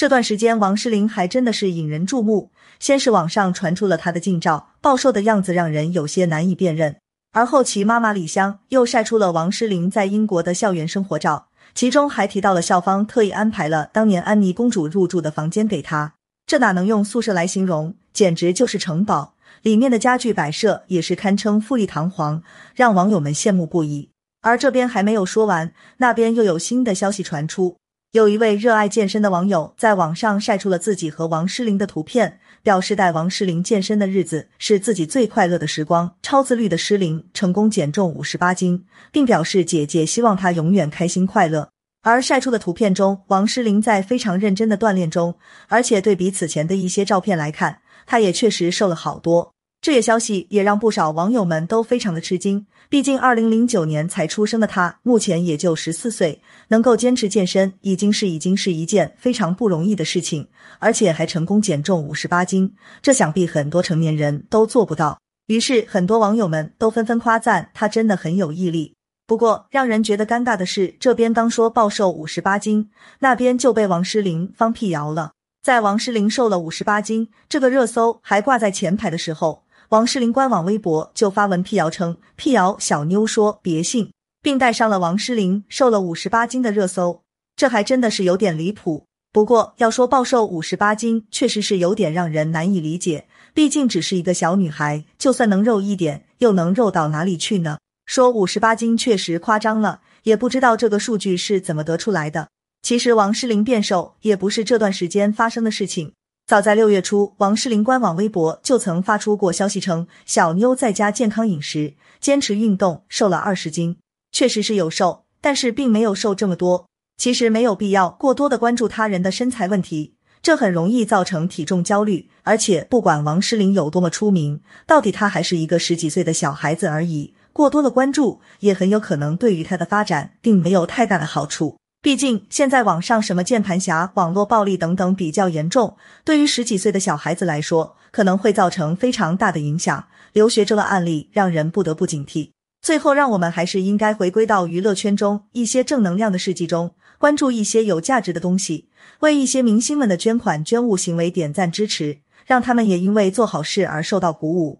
这段时间，王诗龄还真的是引人注目。先是网上传出了她的近照，暴瘦的样子让人有些难以辨认。而后其妈妈李湘又晒出了王诗龄在英国的校园生活照，其中还提到了校方特意安排了当年安妮公主入住的房间给她。这哪能用宿舍来形容，简直就是城堡。里面的家具摆设也是堪称富丽堂皇，让网友们羡慕不已。而这边还没有说完，那边又有新的消息传出。有一位热爱健身的网友在网上晒出了自己和王诗龄的图片，表示带王诗龄健身的日子是自己最快乐的时光。超自律的诗龄成功减重五十八斤，并表示姐姐希望她永远开心快乐。而晒出的图片中，王诗龄在非常认真的锻炼中，而且对比此前的一些照片来看，她也确实瘦了好多。这些消息也让不少网友们都非常的吃惊。毕竟，二零零九年才出生的他，目前也就十四岁，能够坚持健身，已经是已经是一件非常不容易的事情，而且还成功减重五十八斤，这想必很多成年人都做不到。于是，很多网友们都纷纷夸赞他真的很有毅力。不过，让人觉得尴尬的是，这边刚说暴瘦五十八斤，那边就被王诗龄方辟谣了。在王诗龄瘦了五十八斤这个热搜还挂在前排的时候。王诗龄官网微博就发文辟谣称，辟谣小妞说别信，并带上了王诗龄瘦了五十八斤的热搜，这还真的是有点离谱。不过要说暴瘦五十八斤，确实是有点让人难以理解。毕竟只是一个小女孩，就算能肉一点，又能肉到哪里去呢？说五十八斤确实夸张了，也不知道这个数据是怎么得出来的。其实王诗龄变瘦也不是这段时间发生的事情。早在六月初，王诗龄官网微博就曾发出过消息称，小妞在家健康饮食，坚持运动，瘦了二十斤。确实是有瘦，但是并没有瘦这么多。其实没有必要过多的关注他人的身材问题，这很容易造成体重焦虑。而且不管王诗龄有多么出名，到底她还是一个十几岁的小孩子而已，过多的关注也很有可能对于她的发展并没有太大的好处。毕竟现在网上什么键盘侠、网络暴力等等比较严重，对于十几岁的小孩子来说，可能会造成非常大的影响。留学这个案例让人不得不警惕。最后，让我们还是应该回归到娱乐圈中一些正能量的事迹中，关注一些有价值的东西，为一些明星们的捐款捐物行为点赞支持，让他们也因为做好事而受到鼓舞。